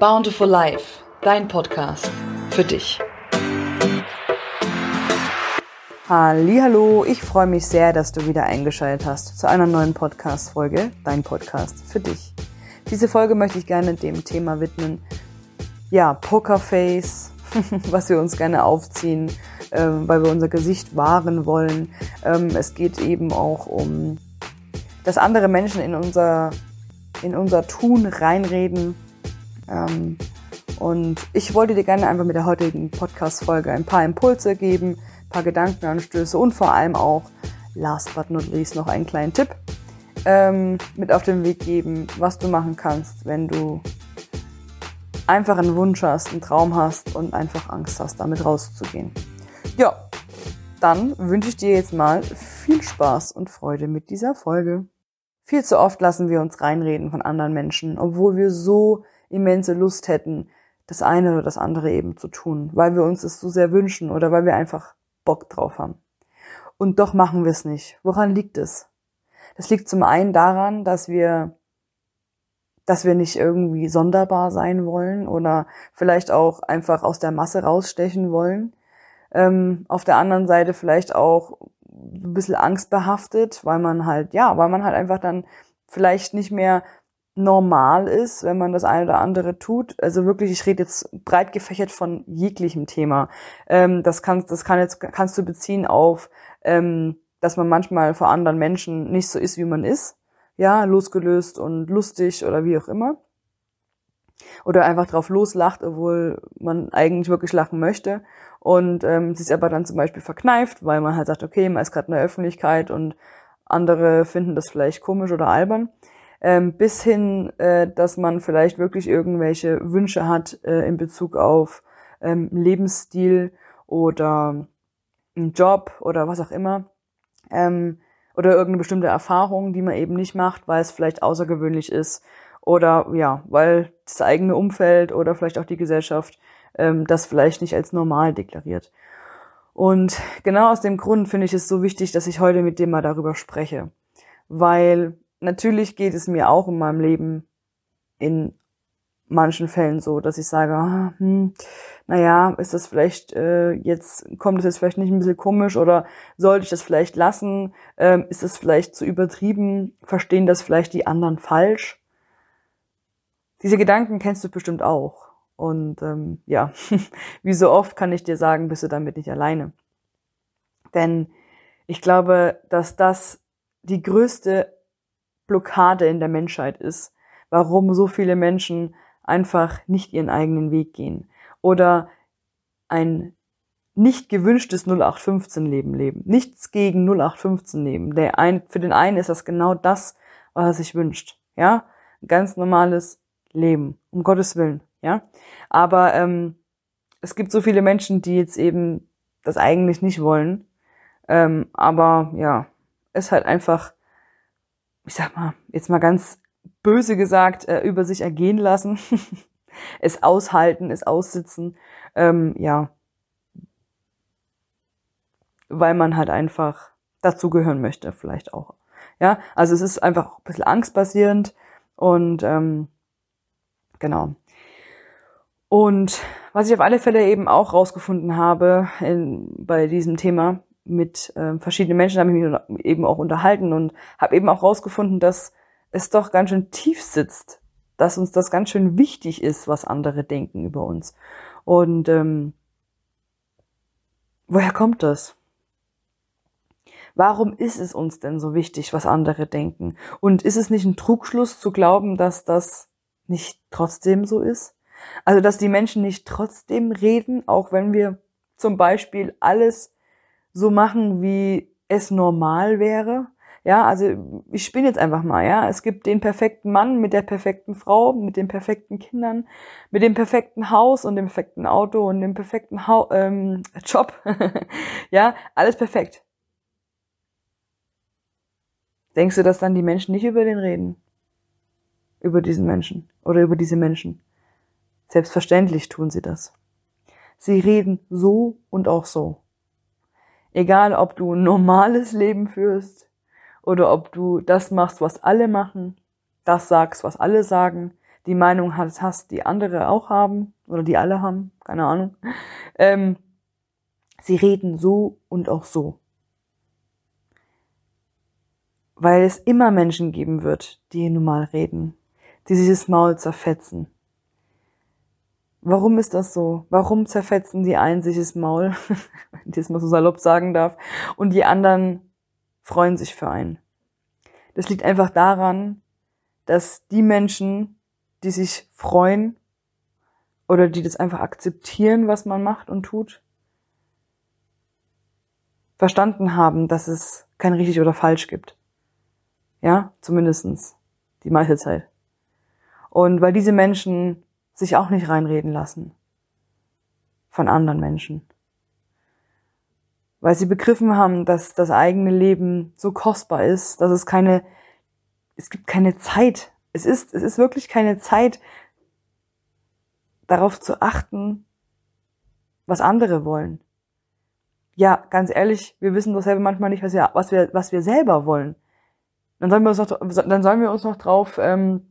Bountiful Life, dein Podcast für dich. Hallo, ich freue mich sehr, dass du wieder eingeschaltet hast zu einer neuen Podcast Folge, dein Podcast für dich. Diese Folge möchte ich gerne dem Thema widmen. Ja, Pokerface, was wir uns gerne aufziehen, ähm, weil wir unser Gesicht wahren wollen. Ähm, es geht eben auch um, dass andere Menschen in unser in unser Tun reinreden ähm, und ich wollte dir gerne einfach mit der heutigen Podcast-Folge ein paar Impulse geben, ein paar Gedankenanstöße und vor allem auch, last but not least, noch einen kleinen Tipp ähm, mit auf den Weg geben, was du machen kannst, wenn du einfach einen Wunsch hast, einen Traum hast und einfach Angst hast, damit rauszugehen. Ja, dann wünsche ich dir jetzt mal viel Spaß und Freude mit dieser Folge. Viel zu oft lassen wir uns reinreden von anderen Menschen, obwohl wir so immense Lust hätten, das eine oder das andere eben zu tun, weil wir uns es so sehr wünschen oder weil wir einfach Bock drauf haben. Und doch machen wir es nicht. Woran liegt es? Das liegt zum einen daran, dass wir, dass wir nicht irgendwie sonderbar sein wollen oder vielleicht auch einfach aus der Masse rausstechen wollen. Ähm, auf der anderen Seite vielleicht auch ein bisschen angstbehaftet, weil man halt, ja, weil man halt einfach dann vielleicht nicht mehr normal ist, wenn man das eine oder andere tut. Also wirklich, ich rede jetzt breit gefächert von jeglichem Thema. Ähm, das kannst, das kann jetzt kannst du beziehen auf, ähm, dass man manchmal vor anderen Menschen nicht so ist, wie man ist. Ja, losgelöst und lustig oder wie auch immer. Oder einfach drauf loslacht, obwohl man eigentlich wirklich lachen möchte. Und ähm, sich aber dann zum Beispiel verkneift, weil man halt sagt, okay, man ist gerade in der Öffentlichkeit und andere finden das vielleicht komisch oder albern ähm, bis hin, äh, dass man vielleicht wirklich irgendwelche Wünsche hat äh, in Bezug auf ähm, Lebensstil oder einen Job oder was auch immer. Ähm, oder irgendeine bestimmte Erfahrung, die man eben nicht macht, weil es vielleicht außergewöhnlich ist oder ja, weil das eigene Umfeld oder vielleicht auch die Gesellschaft ähm, das vielleicht nicht als normal deklariert. Und genau aus dem Grund finde ich es so wichtig, dass ich heute mit dir mal darüber spreche, weil natürlich geht es mir auch in meinem Leben in manchen Fällen so, dass ich sage, ah, hm, naja, ist das vielleicht äh, jetzt, kommt das jetzt vielleicht nicht ein bisschen komisch oder sollte ich das vielleicht lassen? Ähm, ist das vielleicht zu übertrieben? Verstehen das vielleicht die anderen falsch? Diese Gedanken kennst du bestimmt auch. Und ähm, ja, wie so oft kann ich dir sagen, bist du damit nicht alleine. Denn ich glaube, dass das die größte Blockade in der Menschheit ist, warum so viele Menschen einfach nicht ihren eigenen Weg gehen oder ein nicht gewünschtes 0815-Leben leben. Nichts gegen 0815 leben. Der ein, für den einen ist das genau das, was er sich wünscht. Ja, ein ganz normales Leben, um Gottes Willen. Ja, aber ähm, es gibt so viele Menschen, die jetzt eben das eigentlich nicht wollen. Ähm, aber ja, es halt einfach ich sag mal, jetzt mal ganz böse gesagt, äh, über sich ergehen lassen, es aushalten, es aussitzen, ähm, ja, weil man halt einfach dazugehören möchte, vielleicht auch. Ja, also es ist einfach ein bisschen angstbasierend und ähm, genau. Und was ich auf alle Fälle eben auch rausgefunden habe in, bei diesem Thema, mit äh, verschiedenen Menschen habe ich mich eben auch unterhalten und habe eben auch rausgefunden, dass es doch ganz schön tief sitzt, dass uns das ganz schön wichtig ist, was andere denken über uns. Und ähm, woher kommt das? Warum ist es uns denn so wichtig, was andere denken? Und ist es nicht ein Trugschluss zu glauben, dass das nicht trotzdem so ist? Also, dass die Menschen nicht trotzdem reden, auch wenn wir zum Beispiel alles so machen, wie es normal wäre. Ja, also ich spinne jetzt einfach mal, ja. Es gibt den perfekten Mann mit der perfekten Frau, mit den perfekten Kindern, mit dem perfekten Haus und dem perfekten Auto und dem perfekten ha ähm, Job. ja, alles perfekt. Denkst du, dass dann die Menschen nicht über den reden? Über diesen Menschen oder über diese Menschen? Selbstverständlich tun sie das. Sie reden so und auch so. Egal, ob du ein normales Leben führst oder ob du das machst, was alle machen, das sagst, was alle sagen, die Meinung hast, die andere auch haben oder die alle haben, keine Ahnung. Ähm, sie reden so und auch so. Weil es immer Menschen geben wird, die nun mal reden, die sich das Maul zerfetzen. Warum ist das so? Warum zerfetzen die einen sich das Maul, wenn ich das mal so salopp sagen darf, und die anderen freuen sich für einen? Das liegt einfach daran, dass die Menschen, die sich freuen oder die das einfach akzeptieren, was man macht und tut, verstanden haben, dass es kein richtig oder falsch gibt. Ja, zumindestens die meiste Zeit. Und weil diese Menschen sich auch nicht reinreden lassen von anderen Menschen. Weil sie begriffen haben, dass das eigene Leben so kostbar ist, dass es keine, es gibt keine Zeit. Es ist, es ist wirklich keine Zeit, darauf zu achten, was andere wollen. Ja, ganz ehrlich, wir wissen doch selber manchmal nicht, was wir, was wir, was wir selber wollen. Dann sollen wir uns noch, dann sollen wir uns noch drauf ähm,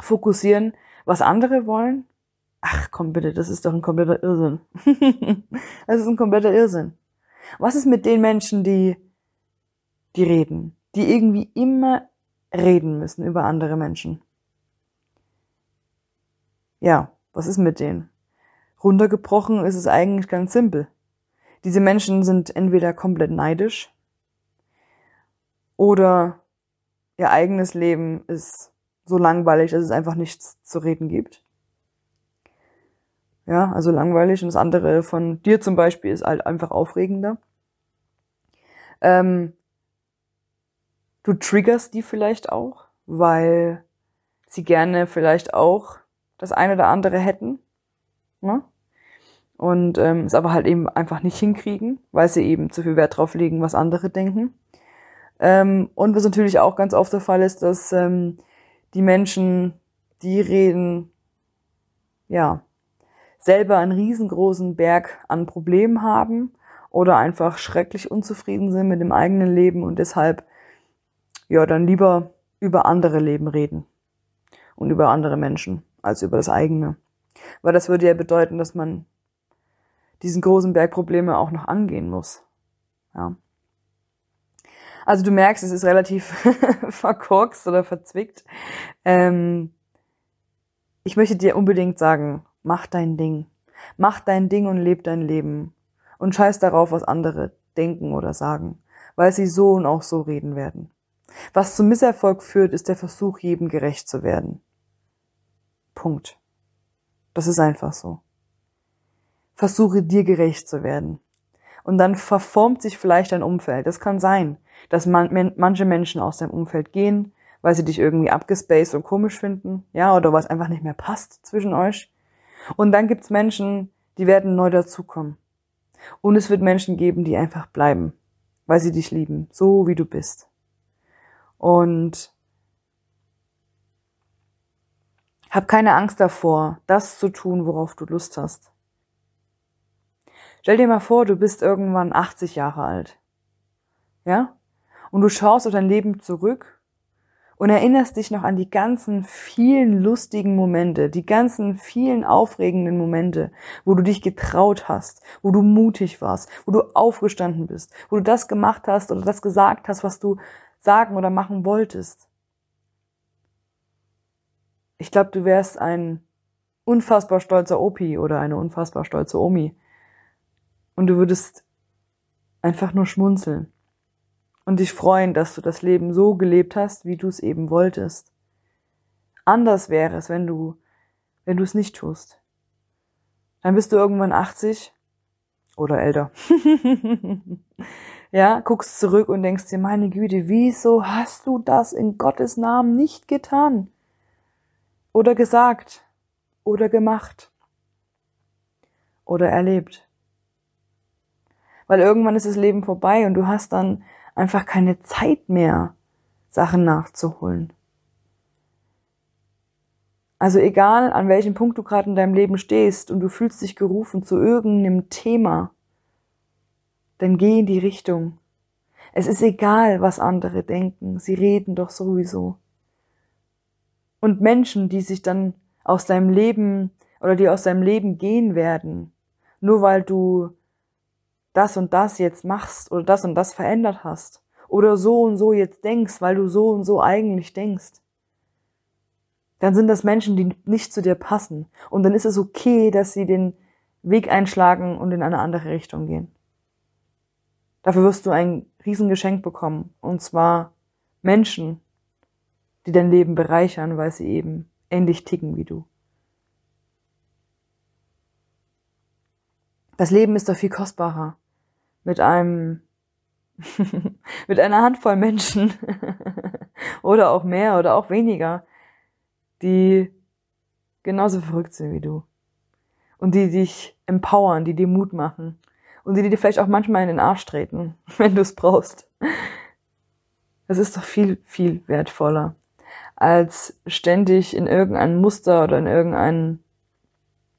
fokussieren, was andere wollen. Ach komm bitte, das ist doch ein kompletter Irrsinn. das ist ein kompletter Irrsinn. Was ist mit den Menschen, die, die reden, die irgendwie immer reden müssen über andere Menschen? Ja, was ist mit denen? Runtergebrochen ist es eigentlich ganz simpel. Diese Menschen sind entweder komplett neidisch oder ihr eigenes Leben ist so langweilig, dass es einfach nichts zu reden gibt. Ja, also langweilig und das andere von dir zum Beispiel ist halt einfach aufregender. Ähm, du triggerst die vielleicht auch, weil sie gerne vielleicht auch das eine oder andere hätten. Ne? Und ähm, es aber halt eben einfach nicht hinkriegen, weil sie eben zu viel Wert drauf legen, was andere denken. Ähm, und was natürlich auch ganz oft der Fall ist, dass ähm, die Menschen, die reden, ja, selber einen riesengroßen Berg an Problemen haben oder einfach schrecklich unzufrieden sind mit dem eigenen Leben und deshalb ja dann lieber über andere Leben reden und über andere Menschen als über das eigene. Weil das würde ja bedeuten, dass man diesen großen Berg Probleme auch noch angehen muss. Ja. Also du merkst, es ist relativ verkorkst oder verzwickt. Ähm, ich möchte dir unbedingt sagen, mach dein Ding. Mach dein Ding und leb dein Leben. Und scheiß darauf, was andere denken oder sagen, weil sie so und auch so reden werden. Was zum Misserfolg führt, ist der Versuch, jedem gerecht zu werden. Punkt. Das ist einfach so. Versuche dir gerecht zu werden. Und dann verformt sich vielleicht dein Umfeld. Das kann sein dass man, manche Menschen aus deinem Umfeld gehen, weil sie dich irgendwie abgespaced und komisch finden, ja, oder was einfach nicht mehr passt zwischen euch. Und dann gibt's Menschen, die werden neu dazukommen. Und es wird Menschen geben, die einfach bleiben, weil sie dich lieben, so wie du bist. Und hab keine Angst davor, das zu tun, worauf du Lust hast. Stell dir mal vor, du bist irgendwann 80 Jahre alt. Ja? Und du schaust auf dein Leben zurück und erinnerst dich noch an die ganzen vielen lustigen Momente, die ganzen vielen aufregenden Momente, wo du dich getraut hast, wo du mutig warst, wo du aufgestanden bist, wo du das gemacht hast oder das gesagt hast, was du sagen oder machen wolltest. Ich glaube, du wärst ein unfassbar stolzer Opi oder eine unfassbar stolze Omi. Und du würdest einfach nur schmunzeln und dich freuen, dass du das Leben so gelebt hast, wie du es eben wolltest. Anders wäre es, wenn du, wenn du es nicht tust. Dann bist du irgendwann 80 oder älter. ja, guckst zurück und denkst dir, meine Güte, wieso hast du das in Gottes Namen nicht getan? Oder gesagt? Oder gemacht? Oder erlebt? Weil irgendwann ist das Leben vorbei und du hast dann einfach keine Zeit mehr, Sachen nachzuholen. Also egal, an welchem Punkt du gerade in deinem Leben stehst und du fühlst dich gerufen zu irgendeinem Thema, dann geh in die Richtung. Es ist egal, was andere denken, sie reden doch sowieso. Und Menschen, die sich dann aus deinem Leben oder die aus deinem Leben gehen werden, nur weil du das und das jetzt machst oder das und das verändert hast oder so und so jetzt denkst, weil du so und so eigentlich denkst, dann sind das Menschen, die nicht zu dir passen. Und dann ist es okay, dass sie den Weg einschlagen und in eine andere Richtung gehen. Dafür wirst du ein Riesengeschenk bekommen. Und zwar Menschen, die dein Leben bereichern, weil sie eben ähnlich ticken wie du. Das Leben ist doch viel kostbarer mit einem, mit einer Handvoll Menschen oder auch mehr oder auch weniger, die genauso verrückt sind wie du und die dich empowern, die dir Mut machen und die dir vielleicht auch manchmal in den Arsch treten, wenn du es brauchst. Es ist doch viel, viel wertvoller, als ständig in irgendein Muster oder in irgendein,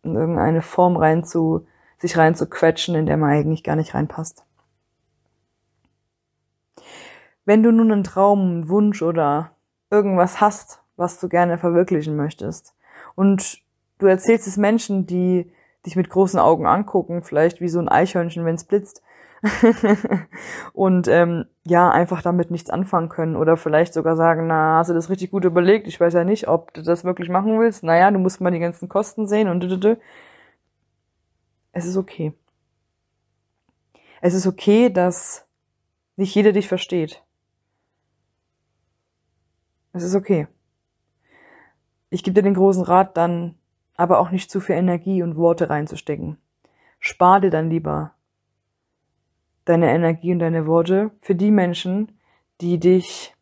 in irgendeine Form rein zu, sich rein zu quetschen, in der man eigentlich gar nicht reinpasst. Wenn du nun einen Traum, einen Wunsch oder irgendwas hast, was du gerne verwirklichen möchtest und du erzählst es Menschen, die dich mit großen Augen angucken, vielleicht wie so ein Eichhörnchen, wenn es blitzt, und ähm, ja, einfach damit nichts anfangen können oder vielleicht sogar sagen, na, hast du das richtig gut überlegt? Ich weiß ja nicht, ob du das wirklich machen willst. Naja, du musst mal die ganzen Kosten sehen und es ist okay. Es ist okay, dass nicht jeder dich versteht. Es ist okay. Ich gebe dir den großen Rat, dann aber auch nicht zu viel Energie und Worte reinzustecken. Spar dir dann lieber deine Energie und deine Worte für die Menschen, die dich,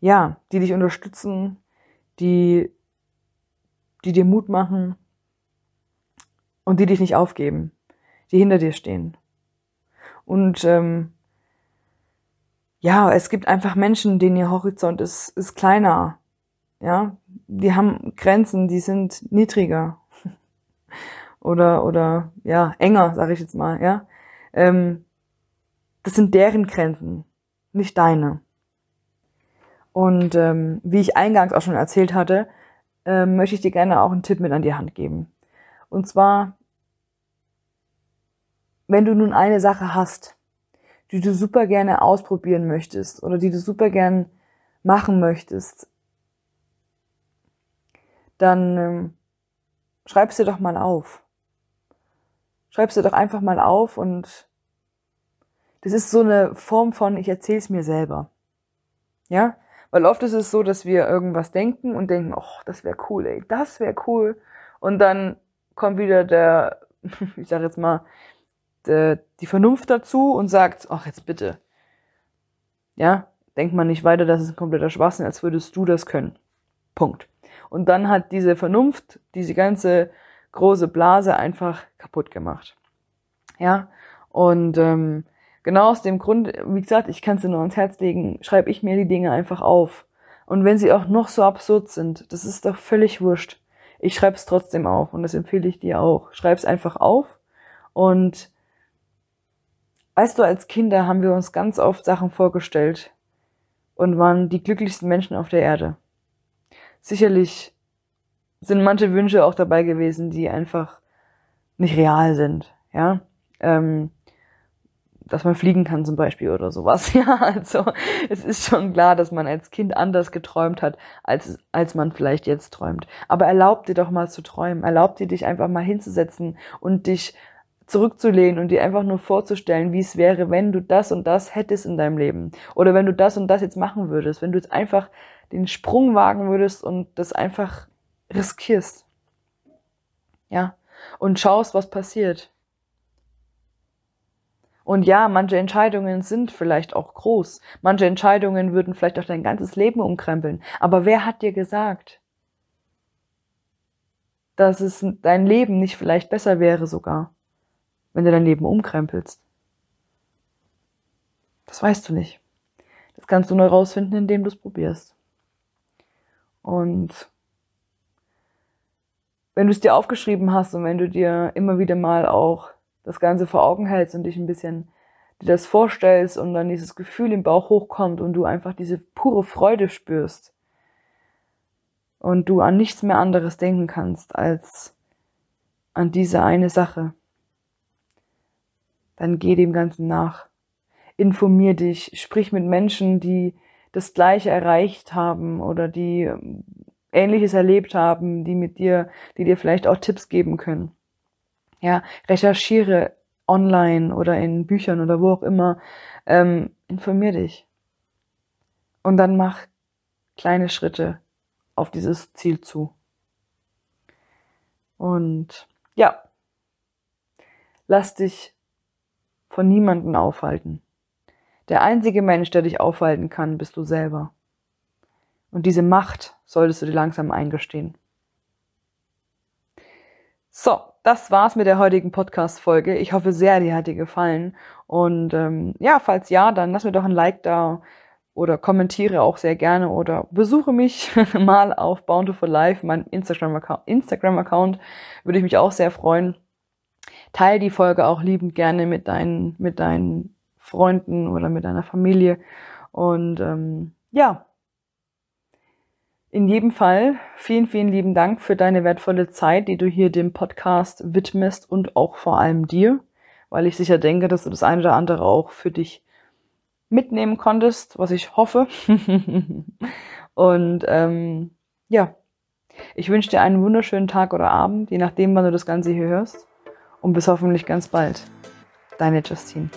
ja, die dich unterstützen, die, die dir Mut machen und die dich nicht aufgeben, die hinter dir stehen. Und ähm, ja, es gibt einfach Menschen, denen ihr Horizont ist, ist kleiner. Ja, die haben Grenzen, die sind niedriger oder oder ja enger, sage ich jetzt mal. Ja, ähm, das sind deren Grenzen, nicht deine. Und ähm, wie ich eingangs auch schon erzählt hatte, ähm, möchte ich dir gerne auch einen Tipp mit an die Hand geben. Und zwar, wenn du nun eine Sache hast, die du super gerne ausprobieren möchtest oder die du super gern machen möchtest, dann ähm, schreib's dir doch mal auf. Schreib's dir doch einfach mal auf und das ist so eine Form von, ich erzähl's mir selber. Ja? Weil oft ist es so, dass wir irgendwas denken und denken, oh, das wäre cool, ey, das wäre cool. Und dann kommt wieder der, ich sag jetzt mal, der, die Vernunft dazu und sagt, ach, jetzt bitte. Ja? Denkt man nicht weiter, das ist ein kompletter Schwachsinn, als würdest du das können. Punkt. Und dann hat diese Vernunft, diese ganze große Blase einfach kaputt gemacht. Ja, und ähm, genau aus dem Grund, wie gesagt, ich kann es dir nur ans Herz legen, schreibe ich mir die Dinge einfach auf. Und wenn sie auch noch so absurd sind, das ist doch völlig wurscht. Ich schreibe es trotzdem auf und das empfehle ich dir auch. Schreib es einfach auf und weißt du, als Kinder haben wir uns ganz oft Sachen vorgestellt und waren die glücklichsten Menschen auf der Erde sicherlich sind manche Wünsche auch dabei gewesen, die einfach nicht real sind, ja. Ähm, dass man fliegen kann zum Beispiel oder sowas. Ja, also es ist schon klar, dass man als Kind anders geträumt hat, als, als man vielleicht jetzt träumt. Aber erlaub dir doch mal zu träumen. Erlaub dir, dich einfach mal hinzusetzen und dich zurückzulehnen und dir einfach nur vorzustellen, wie es wäre, wenn du das und das hättest in deinem Leben. Oder wenn du das und das jetzt machen würdest. Wenn du jetzt einfach den Sprung wagen würdest und das einfach riskierst. Ja. Und schaust, was passiert. Und ja, manche Entscheidungen sind vielleicht auch groß. Manche Entscheidungen würden vielleicht auch dein ganzes Leben umkrempeln. Aber wer hat dir gesagt, dass es dein Leben nicht vielleicht besser wäre sogar, wenn du dein Leben umkrempelst? Das weißt du nicht. Das kannst du nur rausfinden, indem du es probierst. Und wenn du es dir aufgeschrieben hast und wenn du dir immer wieder mal auch das Ganze vor Augen hältst und dich ein bisschen dir das vorstellst und dann dieses Gefühl im Bauch hochkommt und du einfach diese pure Freude spürst und du an nichts mehr anderes denken kannst als an diese eine Sache, dann geh dem Ganzen nach. Informier dich, sprich mit Menschen, die das Gleiche erreicht haben oder die ähm, Ähnliches erlebt haben, die mit dir, die dir vielleicht auch Tipps geben können. Ja, recherchiere online oder in Büchern oder wo auch immer. Ähm, informier dich. Und dann mach kleine Schritte auf dieses Ziel zu. Und ja, lass dich von niemanden aufhalten. Der einzige Mensch, der dich aufhalten kann, bist du selber. Und diese Macht solltest du dir langsam eingestehen. So, das war's mit der heutigen Podcast-Folge. Ich hoffe sehr, die hat dir gefallen. Und ähm, ja, falls ja, dann lass mir doch ein Like da oder kommentiere auch sehr gerne oder besuche mich mal auf Bountiful Life, mein Instagram-Account. Instagram -Account, würde ich mich auch sehr freuen. Teil die Folge auch liebend gerne mit deinen, mit deinen Freunden oder mit deiner Familie. Und ähm, ja, in jedem Fall vielen, vielen lieben Dank für deine wertvolle Zeit, die du hier dem Podcast widmest und auch vor allem dir, weil ich sicher denke, dass du das eine oder andere auch für dich mitnehmen konntest, was ich hoffe. und ähm, ja, ich wünsche dir einen wunderschönen Tag oder Abend, je nachdem, wann du das Ganze hier hörst. Und bis hoffentlich ganz bald. Deine Justine.